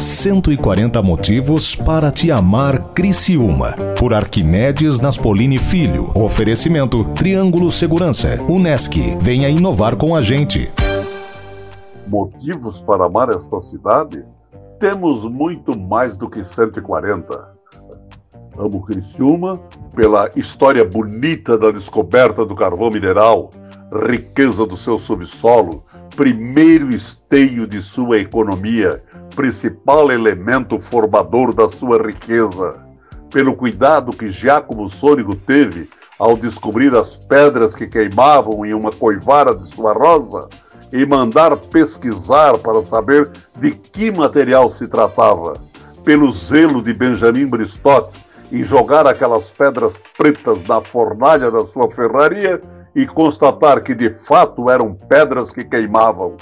140 motivos para te amar Criciúma. Por Arquimedes Naspolini Filho. Oferecimento Triângulo Segurança. Unesc. Venha inovar com a gente. Motivos para amar esta cidade? Temos muito mais do que 140. Amo Criciúma pela história bonita da descoberta do carvão mineral, riqueza do seu subsolo, primeiro esteio de sua economia, principal elemento formador da sua riqueza, pelo cuidado que Giacomo Sônico teve ao descobrir as pedras que queimavam em uma coivara de sua rosa e mandar pesquisar para saber de que material se tratava, pelo zelo de Benjamin Bristotti em jogar aquelas pedras pretas na fornalha da sua ferraria e constatar que de fato eram pedras que queimavam.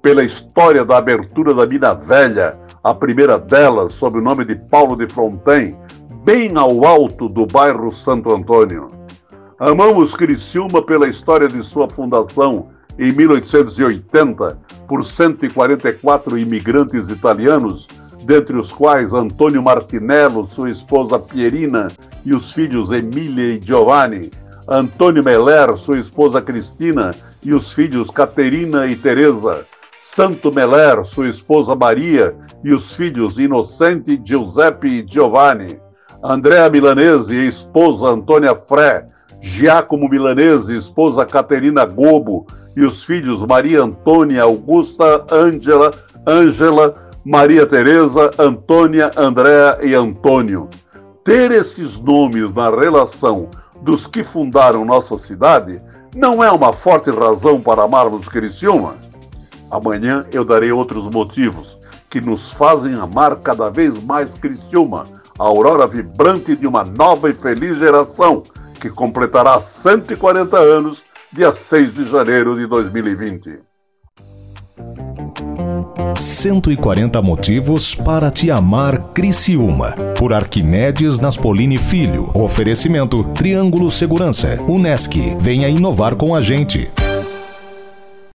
Pela história da abertura da mina velha, a primeira delas, sob o nome de Paulo de Fronten, bem ao alto do bairro Santo Antônio. Amamos Criciúma pela história de sua fundação em 1880 por 144 imigrantes italianos, dentre os quais Antônio Martinello, sua esposa Pierina e os filhos Emília e Giovanni, Antônio Meller, sua esposa Cristina e os filhos Caterina e Teresa, Santo Meller, sua esposa Maria e os filhos Inocente, Giuseppe e Giovanni, Andréa Milanese e esposa Antônia Fré, Giacomo Milanese, esposa Caterina Gobo e os filhos Maria Antônia, Augusta, Ângela, Ângela, Maria Teresa, Antônia, Andréa e Antônio. Ter esses nomes na relação dos que fundaram nossa cidade não é uma forte razão para amarmos Criciúma? Amanhã eu darei outros motivos que nos fazem amar cada vez mais Criciúma, a aurora vibrante de uma nova e feliz geração que completará 140 anos dia 6 de janeiro de 2020. 140 motivos para te amar Criciúma. Por Arquimedes Naspolini Filho. Oferecimento Triângulo Segurança. Unesc. Venha inovar com a gente.